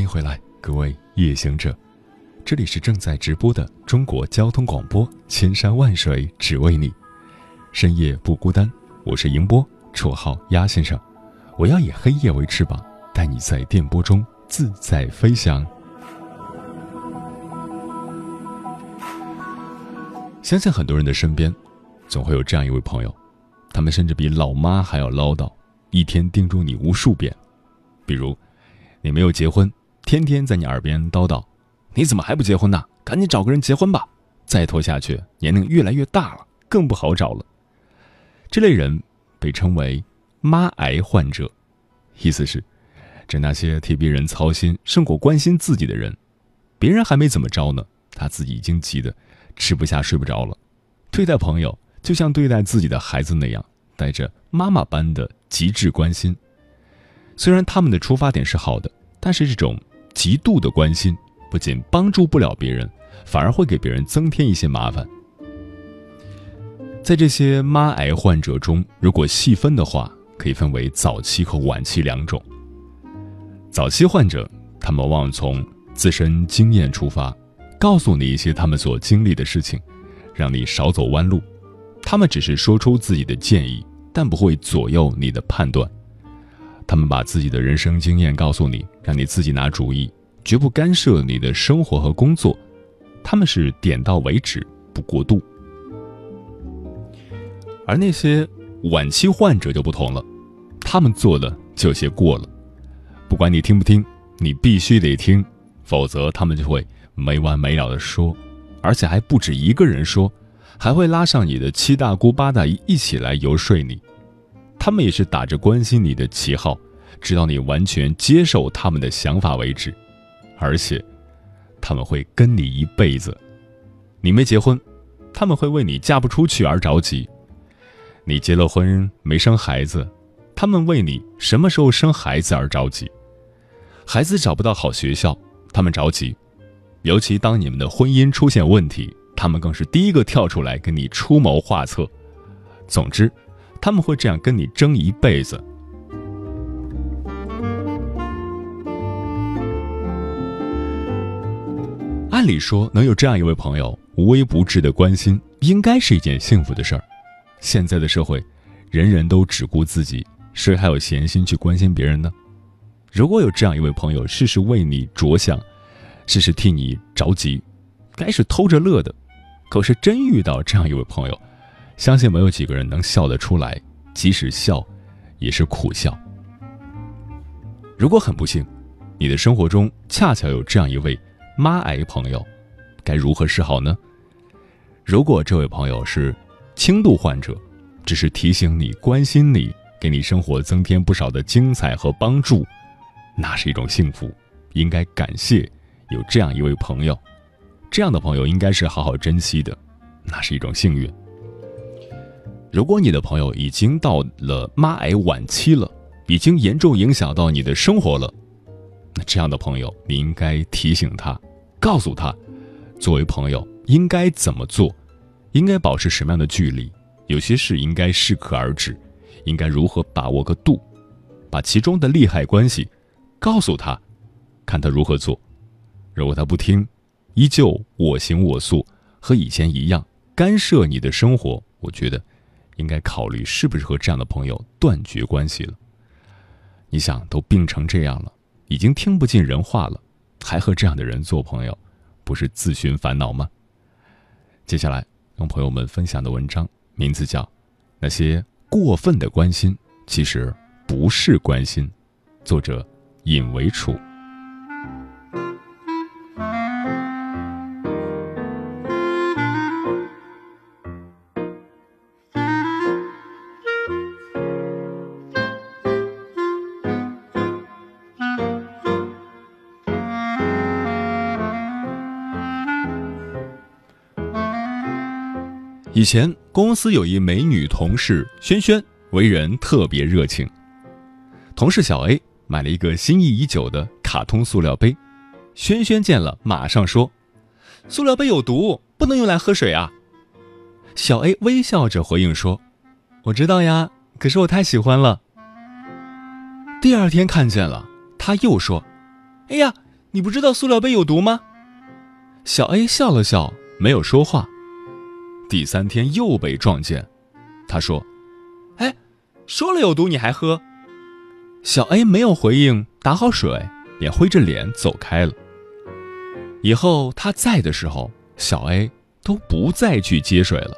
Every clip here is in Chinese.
欢迎回来，各位夜行者，这里是正在直播的中国交通广播，千山万水只为你，深夜不孤单。我是迎波，绰号鸭先生。我要以黑夜为翅膀，带你在电波中自在飞翔。相信很多人的身边，总会有这样一位朋友，他们甚至比老妈还要唠叨，一天叮嘱你无数遍。比如，你没有结婚。天天在你耳边叨叨，你怎么还不结婚呢？赶紧找个人结婚吧！再拖下去，年龄越来越大了，更不好找了。这类人被称为“妈癌患者”，意思是指那些替别人操心胜过关心自己的人。别人还没怎么着呢，他自己已经急得吃不下、睡不着了。对待朋友就像对待自己的孩子那样，带着妈妈般的极致关心。虽然他们的出发点是好的，但是这种。极度的关心，不仅帮助不了别人，反而会给别人增添一些麻烦。在这些妈癌患者中，如果细分的话，可以分为早期和晚期两种。早期患者，他们往往从自身经验出发，告诉你一些他们所经历的事情，让你少走弯路。他们只是说出自己的建议，但不会左右你的判断。他们把自己的人生经验告诉你，让你自己拿主意，绝不干涉你的生活和工作。他们是点到为止，不过度。而那些晚期患者就不同了，他们做的就有些过了。不管你听不听，你必须得听，否则他们就会没完没了的说，而且还不止一个人说，还会拉上你的七大姑八大姨一起来游说你。他们也是打着关心你的旗号，直到你完全接受他们的想法为止，而且他们会跟你一辈子。你没结婚，他们会为你嫁不出去而着急；你结了婚没生孩子，他们为你什么时候生孩子而着急；孩子找不到好学校，他们着急；尤其当你们的婚姻出现问题，他们更是第一个跳出来跟你出谋划策。总之。他们会这样跟你争一辈子。按理说，能有这样一位朋友无微不至的关心，应该是一件幸福的事儿。现在的社会，人人都只顾自己，谁还有闲心去关心别人呢？如果有这样一位朋友，事事为你着想，事事替你着急，该是偷着乐的。可是真遇到这样一位朋友，相信没有几个人能笑得出来，即使笑，也是苦笑。如果很不幸，你的生活中恰巧有这样一位妈癌朋友，该如何是好呢？如果这位朋友是轻度患者，只是提醒你、关心你，给你生活增添不少的精彩和帮助，那是一种幸福，应该感谢有这样一位朋友。这样的朋友应该是好好珍惜的，那是一种幸运。如果你的朋友已经到了妈癌晚期了，已经严重影响到你的生活了，那这样的朋友，你应该提醒他，告诉他，作为朋友应该怎么做，应该保持什么样的距离，有些事应该适可而止，应该如何把握个度，把其中的利害关系告诉他，看他如何做。如果他不听，依旧我行我素，和以前一样干涉你的生活，我觉得。应该考虑是不是和这样的朋友断绝关系了。你想，都病成这样了，已经听不进人话了，还和这样的人做朋友，不是自寻烦恼吗？接下来，跟朋友们分享的文章名字叫《那些过分的关心其实不是关心》，作者尹维楚。以前公司有一美女同事萱萱，为人特别热情。同事小 A 买了一个心仪已久的卡通塑料杯，萱萱见了马上说：“塑料杯有毒，不能用来喝水啊。”小 A 微笑着回应说：“我知道呀，可是我太喜欢了。”第二天看见了，他又说：“哎呀，你不知道塑料杯有毒吗？”小 A 笑了笑，没有说话。第三天又被撞见，他说：“哎，说了有毒你还喝？”小 A 没有回应，打好水，也灰着脸走开了。以后他在的时候，小 A 都不再去接水了。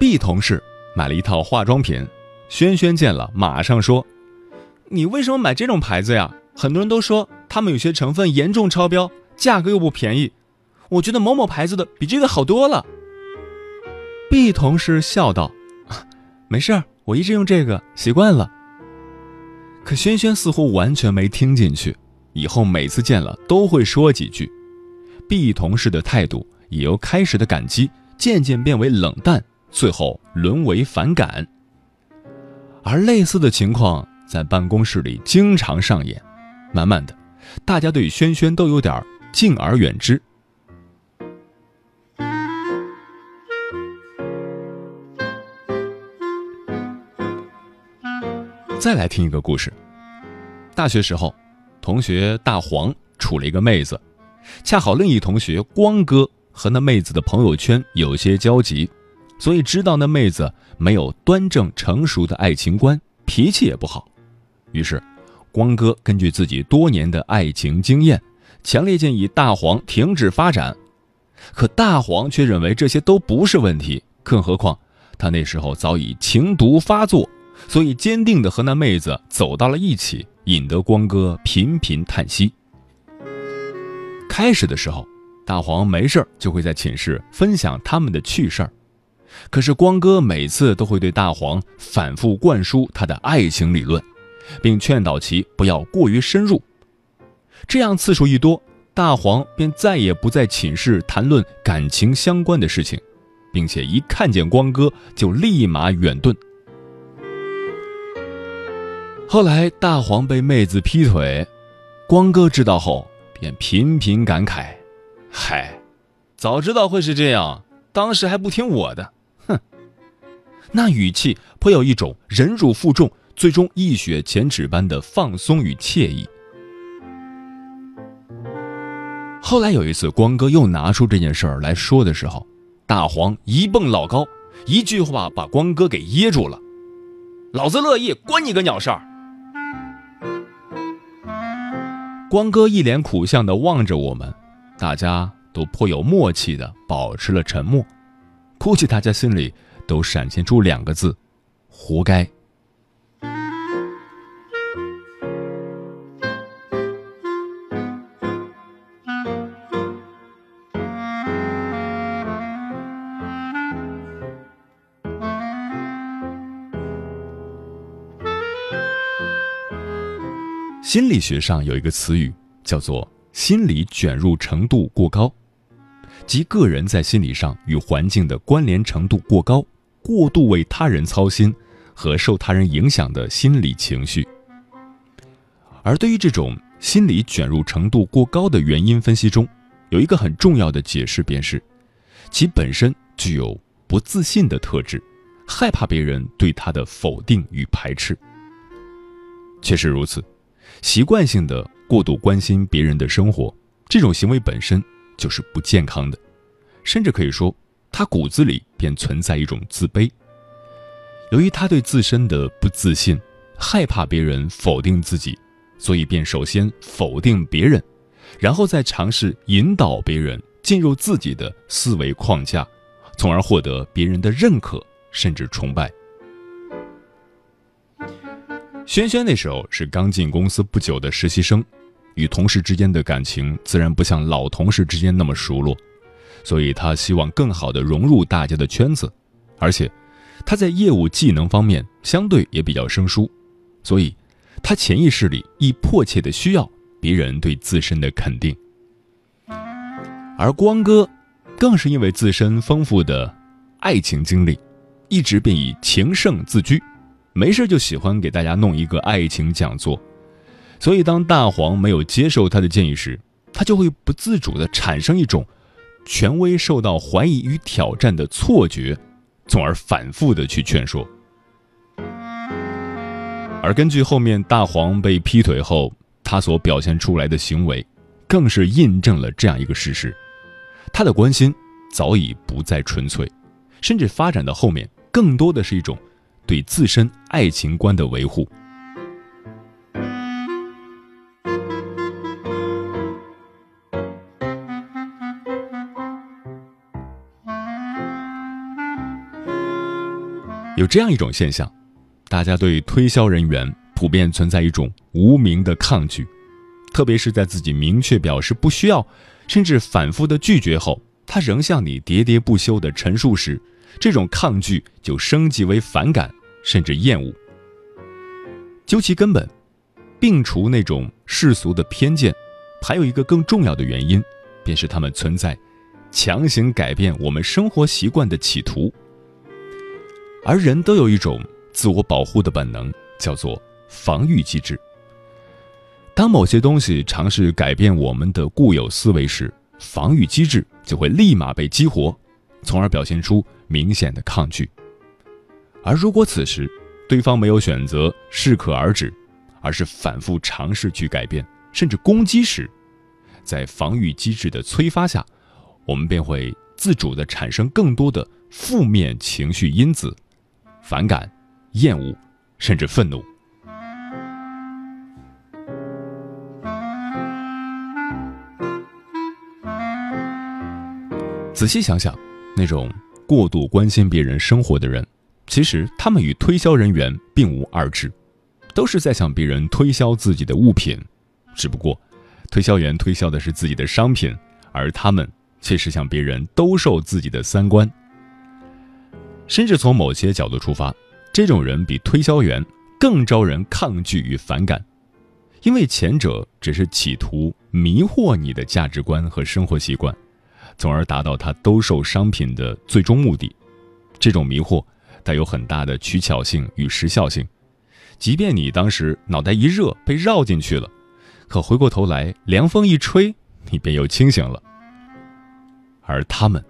B 同事买了一套化妆品。轩轩见了，马上说：“你为什么买这种牌子呀？很多人都说他们有些成分严重超标，价格又不便宜。我觉得某某牌子的比这个好多了。”B 同事笑道：“ 没事儿，我一直用这个，习惯了。”可轩轩似乎完全没听进去，以后每次见了都会说几句。B 同事的态度也由开始的感激渐渐变为冷淡，最后沦为反感。而类似的情况在办公室里经常上演，慢慢的，大家对轩轩都有点敬而远之。再来听一个故事。大学时候，同学大黄处了一个妹子，恰好另一同学光哥和那妹子的朋友圈有些交集。所以知道那妹子没有端正成熟的爱情观，脾气也不好。于是，光哥根据自己多年的爱情经验，强烈建议大黄停止发展。可大黄却认为这些都不是问题，更何况他那时候早已情毒发作，所以坚定的和那妹子走到了一起，引得光哥频频叹息。开始的时候，大黄没事就会在寝室分享他们的趣事儿。可是光哥每次都会对大黄反复灌输他的爱情理论，并劝导其不要过于深入。这样次数一多，大黄便再也不在寝室谈论感情相关的事情，并且一看见光哥就立马远遁。后来大黄被妹子劈腿，光哥知道后便频频感慨：“嗨，早知道会是这样，当时还不听我的。”那语气颇有一种忍辱负重，最终一雪前耻般的放松与惬意。后来有一次，光哥又拿出这件事儿来说的时候，大黄一蹦老高，一句话把光哥给噎住了：“老子乐意，关你个鸟事儿！”光哥一脸苦相的望着我们，大家都颇有默契的保持了沉默，估计大家心里。都闪现出两个字：活该。心理学上有一个词语叫做“心理卷入程度过高”，即个人在心理上与环境的关联程度过高。过度为他人操心和受他人影响的心理情绪，而对于这种心理卷入程度过高的原因分析中，有一个很重要的解释，便是其本身具有不自信的特质，害怕别人对他的否定与排斥。确实如此，习惯性的过度关心别人的生活，这种行为本身就是不健康的，甚至可以说，他骨子里便存在一种自卑。由于他对自身的不自信，害怕别人否定自己，所以便首先否定别人，然后再尝试引导别人进入自己的思维框架，从而获得别人的认可甚至崇拜。轩轩那时候是刚进公司不久的实习生，与同事之间的感情自然不像老同事之间那么熟络，所以他希望更好的融入大家的圈子，而且他在业务技能方面相对也比较生疏，所以他潜意识里亦迫切的需要别人对自身的肯定。而光哥，更是因为自身丰富的爱情经历，一直便以情圣自居。没事就喜欢给大家弄一个爱情讲座，所以当大黄没有接受他的建议时，他就会不自主地产生一种权威受到怀疑与挑战的错觉，从而反复的去劝说。而根据后面大黄被劈腿后他所表现出来的行为，更是印证了这样一个事实：他的关心早已不再纯粹，甚至发展到后面更多的是一种。对自身爱情观的维护。有这样一种现象，大家对推销人员普遍存在一种无名的抗拒，特别是在自己明确表示不需要，甚至反复的拒绝后，他仍向你喋喋不休的陈述时，这种抗拒就升级为反感。甚至厌恶。究其根本，摒除那种世俗的偏见，还有一个更重要的原因，便是他们存在强行改变我们生活习惯的企图。而人都有一种自我保护的本能，叫做防御机制。当某些东西尝试改变我们的固有思维时，防御机制就会立马被激活，从而表现出明显的抗拒。而如果此时对方没有选择适可而止，而是反复尝试去改变，甚至攻击时，在防御机制的催发下，我们便会自主的产生更多的负面情绪因子，反感、厌恶，甚至愤怒。仔细想想，那种过度关心别人生活的人。其实他们与推销人员并无二致，都是在向别人推销自己的物品，只不过，推销员推销的是自己的商品，而他们却是向别人兜售自己的三观。甚至从某些角度出发，这种人比推销员更招人抗拒与反感，因为前者只是企图迷惑你的价值观和生活习惯，从而达到他兜售商品的最终目的。这种迷惑。带有很大的取巧性与时效性，即便你当时脑袋一热被绕进去了，可回过头来凉风一吹，你便又清醒了。而他们，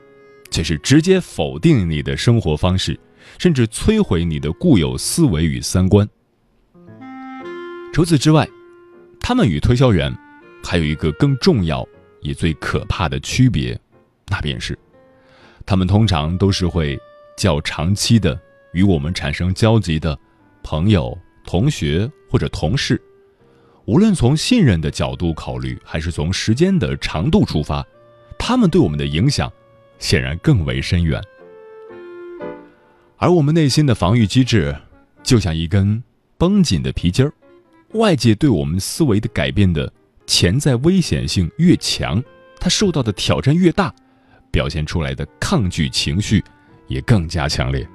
却是直接否定你的生活方式，甚至摧毁你的固有思维与三观。除此之外，他们与推销员还有一个更重要也最可怕的区别，那便是，他们通常都是会较长期的。与我们产生交集的朋友、同学或者同事，无论从信任的角度考虑，还是从时间的长度出发，他们对我们的影响显然更为深远。而我们内心的防御机制，就像一根绷紧的皮筋儿，外界对我们思维的改变的潜在危险性越强，它受到的挑战越大，表现出来的抗拒情绪也更加强烈。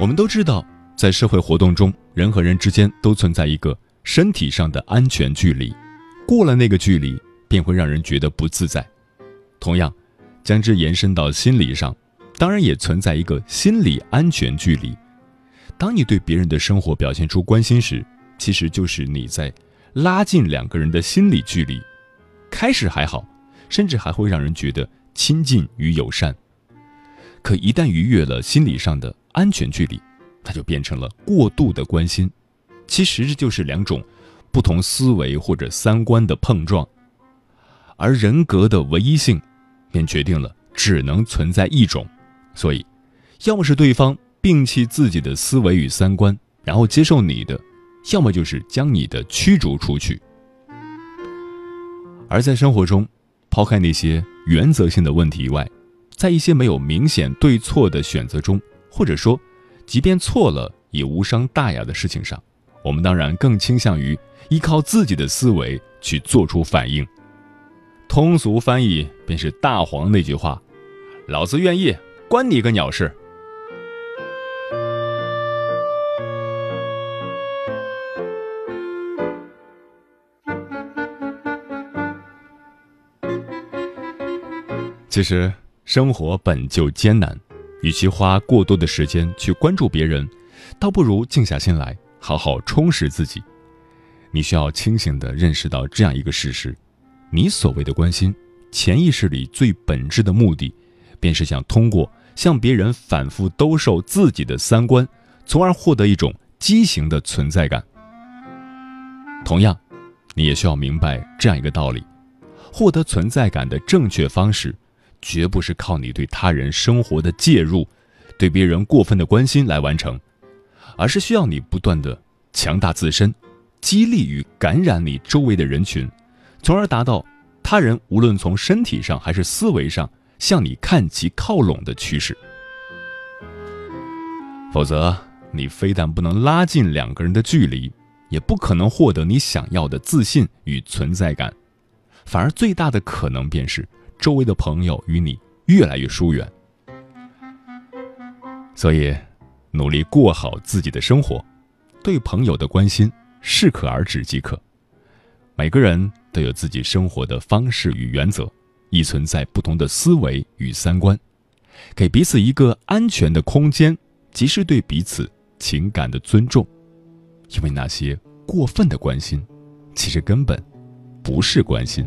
我们都知道，在社会活动中，人和人之间都存在一个身体上的安全距离，过了那个距离，便会让人觉得不自在。同样，将之延伸到心理上，当然也存在一个心理安全距离。当你对别人的生活表现出关心时，其实就是你在拉近两个人的心理距离。开始还好，甚至还会让人觉得亲近与友善。可一旦逾越了心理上的安全距离，它就变成了过度的关心。其实这就是两种不同思维或者三观的碰撞，而人格的唯一性，便决定了只能存在一种。所以，要么是对方摒弃自己的思维与三观，然后接受你的；要么就是将你的驱逐出去。而在生活中，抛开那些原则性的问题以外，在一些没有明显对错的选择中，或者说，即便错了也无伤大雅的事情上，我们当然更倾向于依靠自己的思维去做出反应。通俗翻译便是大黄那句话：“老子愿意，关你个鸟事。”其实生活本就艰难，与其花过多的时间去关注别人，倒不如静下心来，好好充实自己。你需要清醒地认识到这样一个事实：你所谓的关心，潜意识里最本质的目的，便是想通过向别人反复兜售自己的三观，从而获得一种畸形的存在感。同样，你也需要明白这样一个道理：获得存在感的正确方式。绝不是靠你对他人生活的介入，对别人过分的关心来完成，而是需要你不断的强大自身，激励与感染你周围的人群，从而达到他人无论从身体上还是思维上向你看齐靠拢的趋势。否则，你非但不能拉近两个人的距离，也不可能获得你想要的自信与存在感，反而最大的可能便是。周围的朋友与你越来越疏远，所以努力过好自己的生活，对朋友的关心适可而止即可。每个人都有自己生活的方式与原则，亦存在不同的思维与三观，给彼此一个安全的空间，即是对彼此情感的尊重。因为那些过分的关心，其实根本不是关心。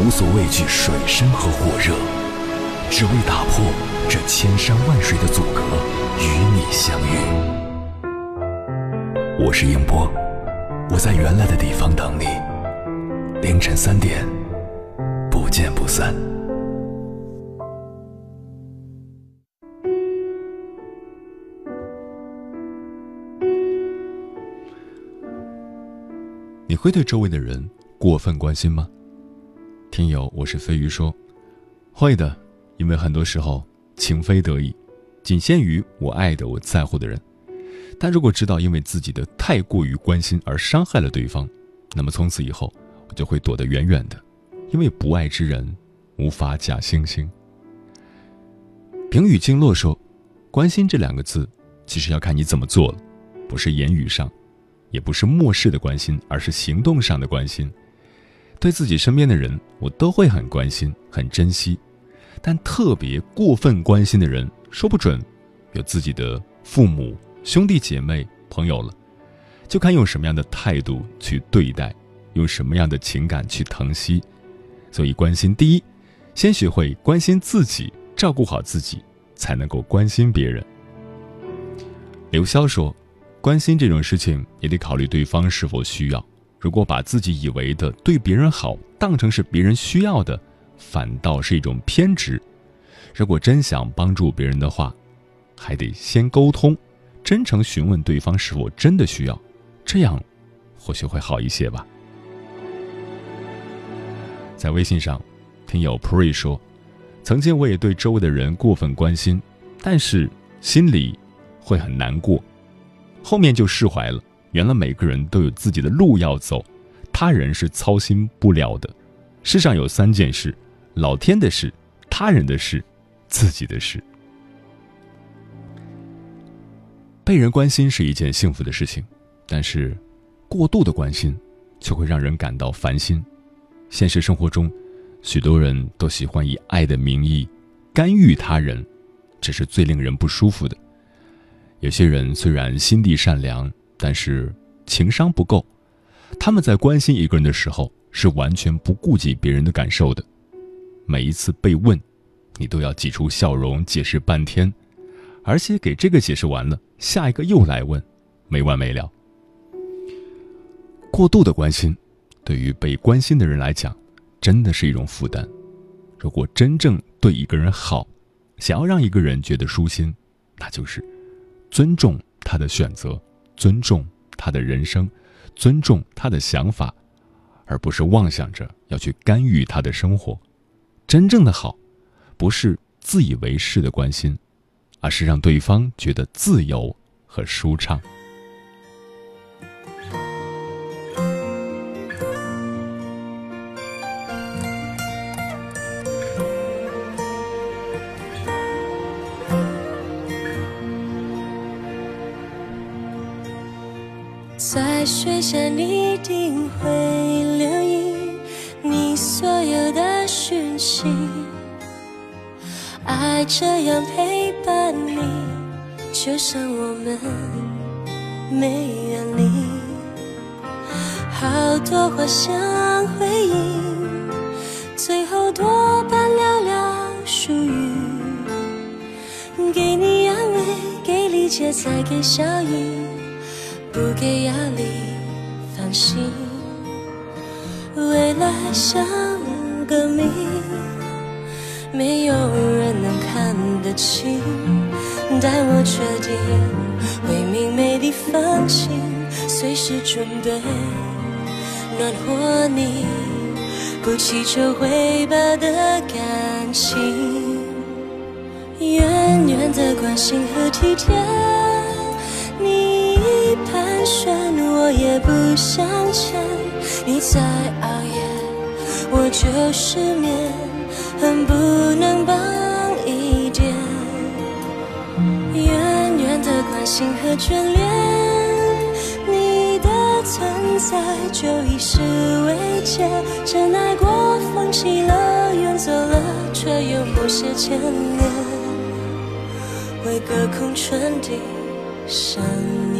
无所畏惧水深和火热，只为打破这千山万水的阻隔，与你相遇。我是英波，我在原来的地方等你。凌晨三点，不见不散。你会对周围的人过分关心吗？听友，我是飞鱼说，会的，因为很多时候情非得已，仅限于我爱的、我在乎的人。但如果知道因为自己的太过于关心而伤害了对方，那么从此以后我就会躲得远远的，因为不爱之人无法假惺惺。平语经络说，关心这两个字，其实要看你怎么做了，不是言语上。也不是漠视的关心，而是行动上的关心。对自己身边的人，我都会很关心、很珍惜。但特别过分关心的人，说不准有自己的父母、兄弟姐妹、朋友了，就看用什么样的态度去对待，用什么样的情感去疼惜。所以，关心第一，先学会关心自己，照顾好自己，才能够关心别人。刘潇说。关心这种事情也得考虑对方是否需要。如果把自己以为的对别人好当成是别人需要的，反倒是一种偏执。如果真想帮助别人的话，还得先沟通，真诚询问对方是否真的需要，这样或许会好一些吧。在微信上，听友 Pre 说：“曾经我也对周围的人过分关心，但是心里会很难过。”后面就释怀了。原来每个人都有自己的路要走，他人是操心不了的。世上有三件事：老天的事、他人的事、自己的事。被人关心是一件幸福的事情，但是过度的关心却会让人感到烦心。现实生活中，许多人都喜欢以爱的名义干预他人，这是最令人不舒服的。有些人虽然心地善良，但是情商不够。他们在关心一个人的时候，是完全不顾及别人的感受的。每一次被问，你都要挤出笑容解释半天，而且给这个解释完了，下一个又来问，没完没了。过度的关心，对于被关心的人来讲，真的是一种负担。如果真正对一个人好，想要让一个人觉得舒心，那就是。尊重他的选择，尊重他的人生，尊重他的想法，而不是妄想着要去干预他的生活。真正的好，不是自以为是的关心，而是让对方觉得自由和舒畅。在水下，你一定会留意你所有的讯息。爱这样陪伴你，就像我们没远离。好多话想回应，最后多半寥寥数语。给你安慰，给理解，再给笑意。不给压力，放心。未来像个谜，没有人能看得清。但我确定会明媚地放晴，随时准备暖和你，不祈求回报的感情，远远的关心和体贴。盘旋，我也不想见你再熬夜我就失眠，恨不能帮一点。远远的关心和眷恋，你的存在就已是慰藉。真爱过，放弃了，远走了，却又某些牵连，会隔空传递想念。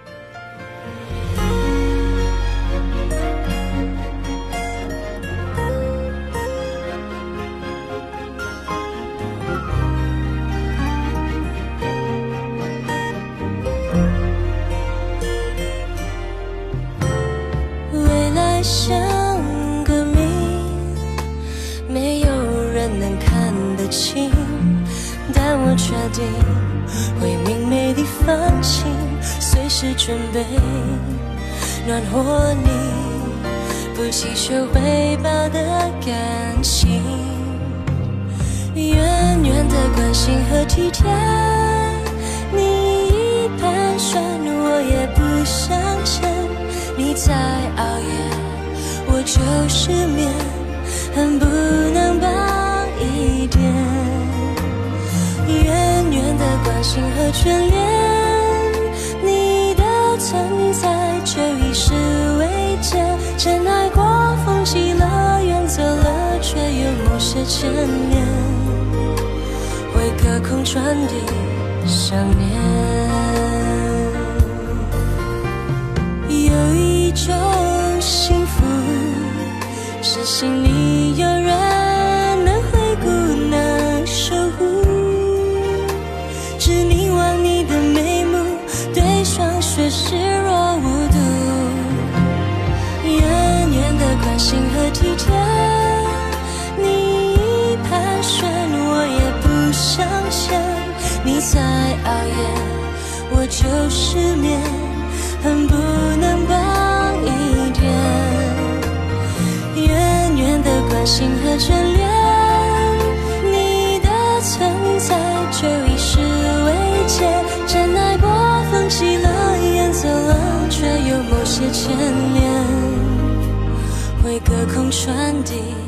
关心和体贴，你一盘旋，我也不想牵。你在熬夜，我就失眠，恨不能帮一点。远远的关心和眷恋，你的存在就已是慰藉。真爱过，放弃了，远走了，却有某些牵连，空传递想念。有一种幸福，是心里就失眠，恨不能帮一点。远远的关心和眷恋，你的存在就已是慰藉。真爱过，放弃了。走了，却有某些牵连，会隔空传递。